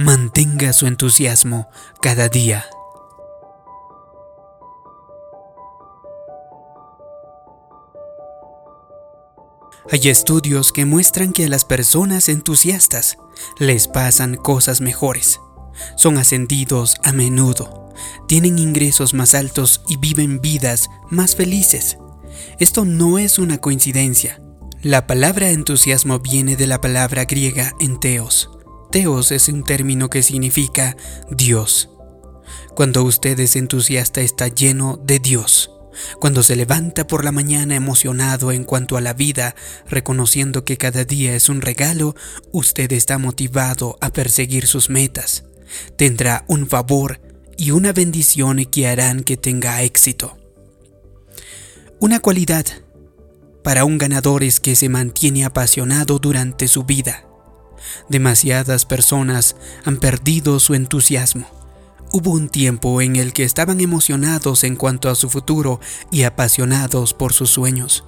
Mantenga su entusiasmo cada día. Hay estudios que muestran que a las personas entusiastas les pasan cosas mejores. Son ascendidos a menudo, tienen ingresos más altos y viven vidas más felices. Esto no es una coincidencia. La palabra entusiasmo viene de la palabra griega enteos. Teos es un término que significa Dios. Cuando usted es entusiasta está lleno de Dios. Cuando se levanta por la mañana emocionado en cuanto a la vida, reconociendo que cada día es un regalo, usted está motivado a perseguir sus metas. Tendrá un favor y una bendición que harán que tenga éxito. Una cualidad para un ganador es que se mantiene apasionado durante su vida. Demasiadas personas han perdido su entusiasmo. Hubo un tiempo en el que estaban emocionados en cuanto a su futuro y apasionados por sus sueños,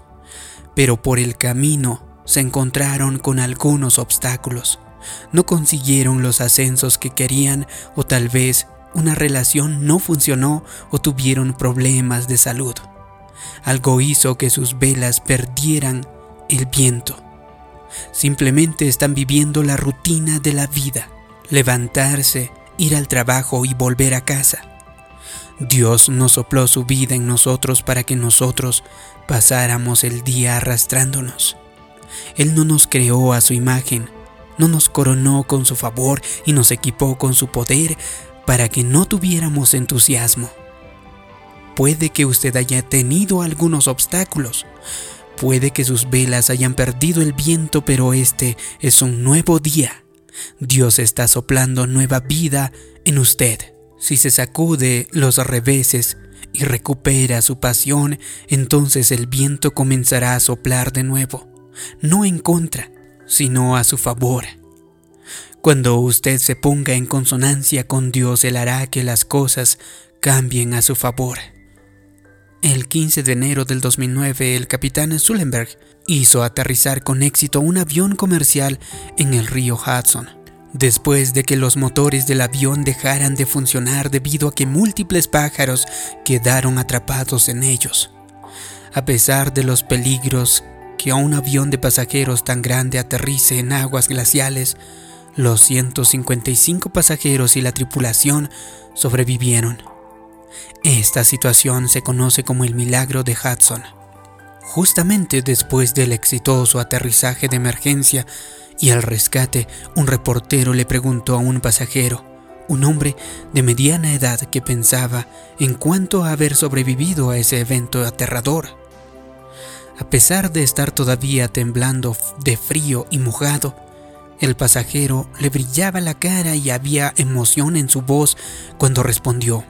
pero por el camino se encontraron con algunos obstáculos. No consiguieron los ascensos que querían o tal vez una relación no funcionó o tuvieron problemas de salud. Algo hizo que sus velas perdieran el viento. Simplemente están viviendo la rutina de la vida, levantarse, ir al trabajo y volver a casa. Dios no sopló su vida en nosotros para que nosotros pasáramos el día arrastrándonos. Él no nos creó a su imagen, no nos coronó con su favor y nos equipó con su poder para que no tuviéramos entusiasmo. Puede que usted haya tenido algunos obstáculos, puede que sus velas hayan perdido el viento, pero este es un nuevo día Dios está soplando nueva vida en usted. Si se sacude los reveses y recupera su pasión, entonces el viento comenzará a soplar de nuevo, no en contra, sino a su favor. Cuando usted se ponga en consonancia con Dios, Él hará que las cosas cambien a su favor. El 15 de enero del 2009, el capitán Sullenberg hizo aterrizar con éxito un avión comercial en el río Hudson, después de que los motores del avión dejaran de funcionar debido a que múltiples pájaros quedaron atrapados en ellos. A pesar de los peligros que a un avión de pasajeros tan grande aterrice en aguas glaciales, los 155 pasajeros y la tripulación sobrevivieron. Esta situación se conoce como el milagro de Hudson. Justamente después del exitoso aterrizaje de emergencia y al rescate, un reportero le preguntó a un pasajero, un hombre de mediana edad que pensaba en cuanto a haber sobrevivido a ese evento aterrador. A pesar de estar todavía temblando de frío y mojado, el pasajero le brillaba la cara y había emoción en su voz cuando respondió,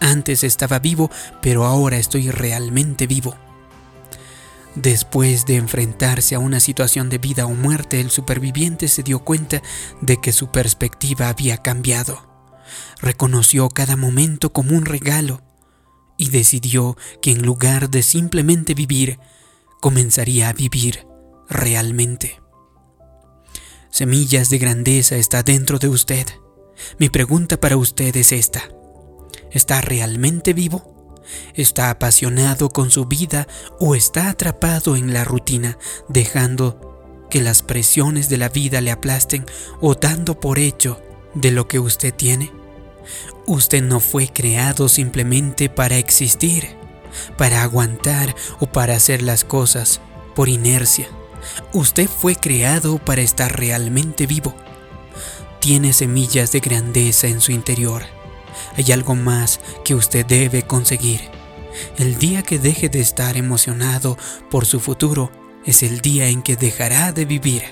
antes estaba vivo, pero ahora estoy realmente vivo. Después de enfrentarse a una situación de vida o muerte, el superviviente se dio cuenta de que su perspectiva había cambiado. Reconoció cada momento como un regalo y decidió que en lugar de simplemente vivir, comenzaría a vivir realmente. Semillas de grandeza está dentro de usted. Mi pregunta para usted es esta. ¿Está realmente vivo? ¿Está apasionado con su vida o está atrapado en la rutina, dejando que las presiones de la vida le aplasten o dando por hecho de lo que usted tiene? Usted no fue creado simplemente para existir, para aguantar o para hacer las cosas por inercia. Usted fue creado para estar realmente vivo. Tiene semillas de grandeza en su interior hay algo más que usted debe conseguir. El día que deje de estar emocionado por su futuro es el día en que dejará de vivir.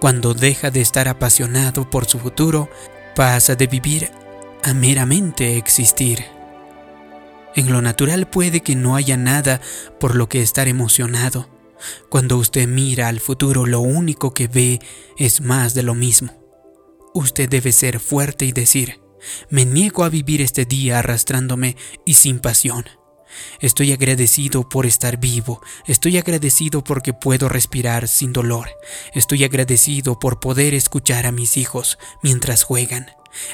Cuando deja de estar apasionado por su futuro, pasa de vivir a meramente existir. En lo natural puede que no haya nada por lo que estar emocionado. Cuando usted mira al futuro, lo único que ve es más de lo mismo. Usted debe ser fuerte y decir, me niego a vivir este día arrastrándome y sin pasión. Estoy agradecido por estar vivo. Estoy agradecido porque puedo respirar sin dolor. Estoy agradecido por poder escuchar a mis hijos mientras juegan.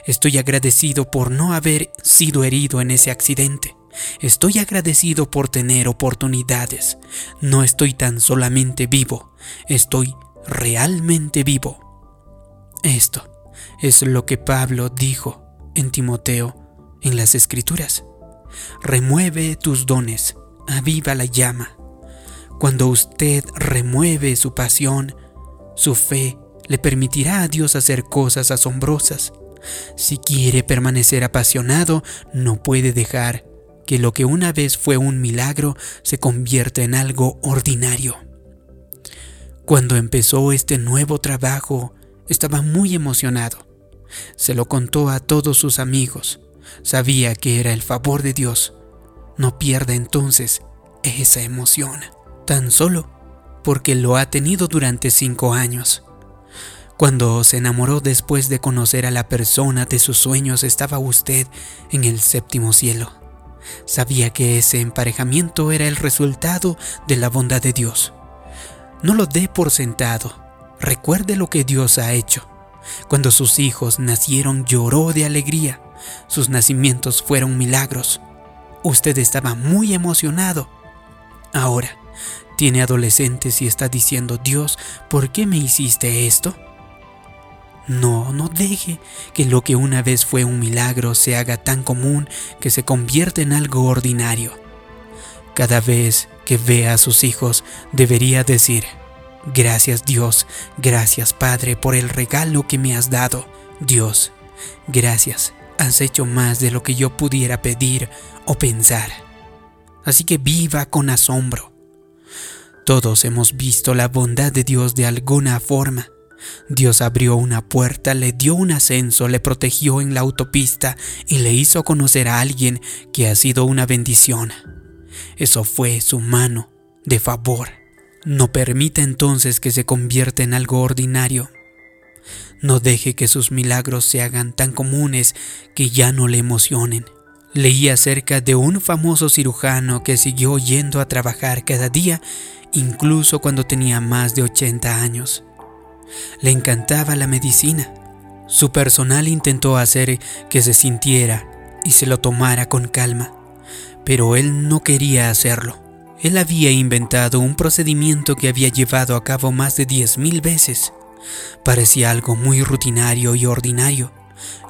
Estoy agradecido por no haber sido herido en ese accidente. Estoy agradecido por tener oportunidades. No estoy tan solamente vivo, estoy realmente vivo. Esto es lo que Pablo dijo en Timoteo en las Escrituras. Remueve tus dones, aviva la llama. Cuando usted remueve su pasión, su fe le permitirá a Dios hacer cosas asombrosas. Si quiere permanecer apasionado, no puede dejar que lo que una vez fue un milagro se convierta en algo ordinario. Cuando empezó este nuevo trabajo, estaba muy emocionado. Se lo contó a todos sus amigos. Sabía que era el favor de Dios. No pierda entonces esa emoción, tan solo porque lo ha tenido durante cinco años. Cuando se enamoró después de conocer a la persona de sus sueños, estaba usted en el séptimo cielo. Sabía que ese emparejamiento era el resultado de la bondad de Dios. No lo dé por sentado. Recuerde lo que Dios ha hecho. Cuando sus hijos nacieron lloró de alegría. Sus nacimientos fueron milagros. Usted estaba muy emocionado. Ahora, tiene adolescentes y está diciendo, Dios, ¿por qué me hiciste esto? No, no deje que lo que una vez fue un milagro se haga tan común que se convierta en algo ordinario. Cada vez que vea a sus hijos debería decir, gracias Dios, gracias Padre por el regalo que me has dado. Dios, gracias, has hecho más de lo que yo pudiera pedir o pensar. Así que viva con asombro. Todos hemos visto la bondad de Dios de alguna forma Dios abrió una puerta, le dio un ascenso, le protegió en la autopista y le hizo conocer a alguien que ha sido una bendición. Eso fue su mano de favor. No permita entonces que se convierta en algo ordinario. No deje que sus milagros se hagan tan comunes que ya no le emocionen. Leí acerca de un famoso cirujano que siguió yendo a trabajar cada día, incluso cuando tenía más de 80 años. Le encantaba la medicina. Su personal intentó hacer que se sintiera y se lo tomara con calma, pero él no quería hacerlo. Él había inventado un procedimiento que había llevado a cabo más de diez mil veces. Parecía algo muy rutinario y ordinario.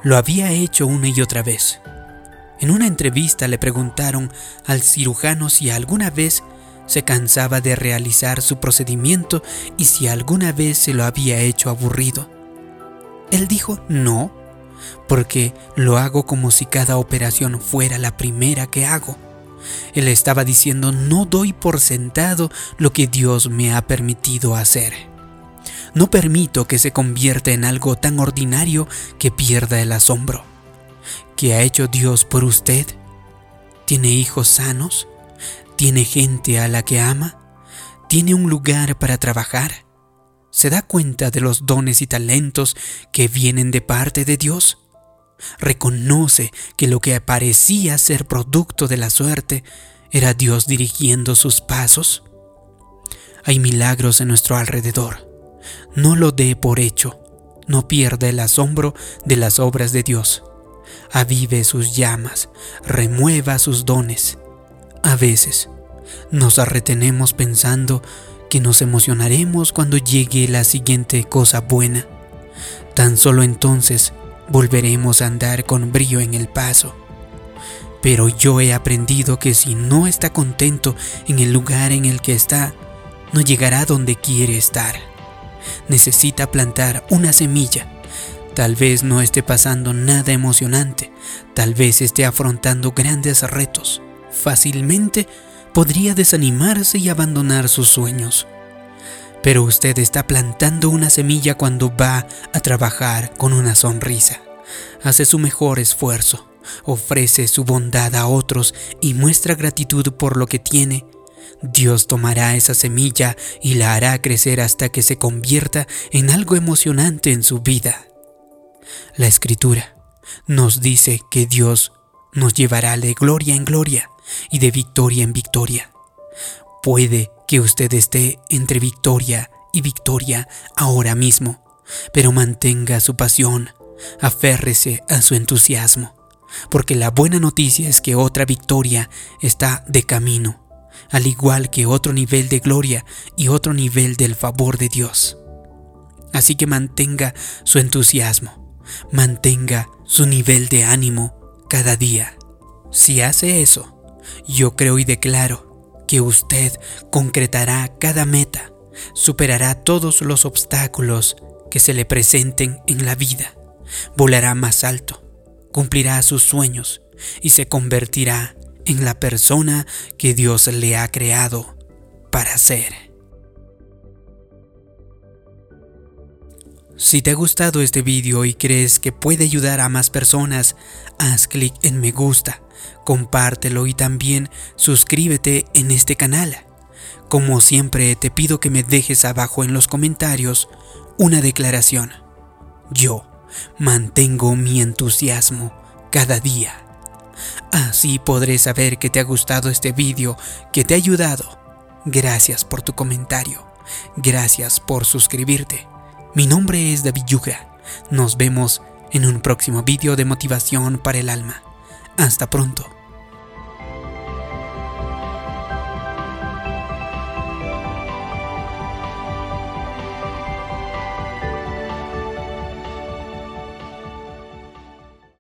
Lo había hecho una y otra vez. En una entrevista le preguntaron al cirujano si alguna vez se cansaba de realizar su procedimiento y si alguna vez se lo había hecho aburrido. Él dijo no, porque lo hago como si cada operación fuera la primera que hago. Él estaba diciendo no doy por sentado lo que Dios me ha permitido hacer. No permito que se convierta en algo tan ordinario que pierda el asombro. ¿Qué ha hecho Dios por usted? ¿Tiene hijos sanos? ¿Tiene gente a la que ama? ¿Tiene un lugar para trabajar? ¿Se da cuenta de los dones y talentos que vienen de parte de Dios? ¿Reconoce que lo que parecía ser producto de la suerte era Dios dirigiendo sus pasos? Hay milagros en nuestro alrededor. No lo dé por hecho. No pierda el asombro de las obras de Dios. Avive sus llamas, remueva sus dones a veces nos retenemos pensando que nos emocionaremos cuando llegue la siguiente cosa buena. Tan solo entonces volveremos a andar con brillo en el paso. Pero yo he aprendido que si no está contento en el lugar en el que está, no llegará donde quiere estar. Necesita plantar una semilla. Tal vez no esté pasando nada emocionante, tal vez esté afrontando grandes retos fácilmente podría desanimarse y abandonar sus sueños. Pero usted está plantando una semilla cuando va a trabajar con una sonrisa. Hace su mejor esfuerzo, ofrece su bondad a otros y muestra gratitud por lo que tiene. Dios tomará esa semilla y la hará crecer hasta que se convierta en algo emocionante en su vida. La escritura nos dice que Dios nos llevará de gloria en gloria y de victoria en victoria. Puede que usted esté entre victoria y victoria ahora mismo, pero mantenga su pasión, aférrese a su entusiasmo, porque la buena noticia es que otra victoria está de camino, al igual que otro nivel de gloria y otro nivel del favor de Dios. Así que mantenga su entusiasmo, mantenga su nivel de ánimo cada día. Si hace eso, yo creo y declaro que usted concretará cada meta, superará todos los obstáculos que se le presenten en la vida, volará más alto, cumplirá sus sueños y se convertirá en la persona que Dios le ha creado para ser. Si te ha gustado este vídeo y crees que puede ayudar a más personas, haz clic en me gusta, compártelo y también suscríbete en este canal. Como siempre te pido que me dejes abajo en los comentarios una declaración. Yo mantengo mi entusiasmo cada día. Así podré saber que te ha gustado este vídeo, que te ha ayudado. Gracias por tu comentario. Gracias por suscribirte. Mi nombre es David Yugra. Nos vemos en un próximo vídeo de motivación para el alma. Hasta pronto.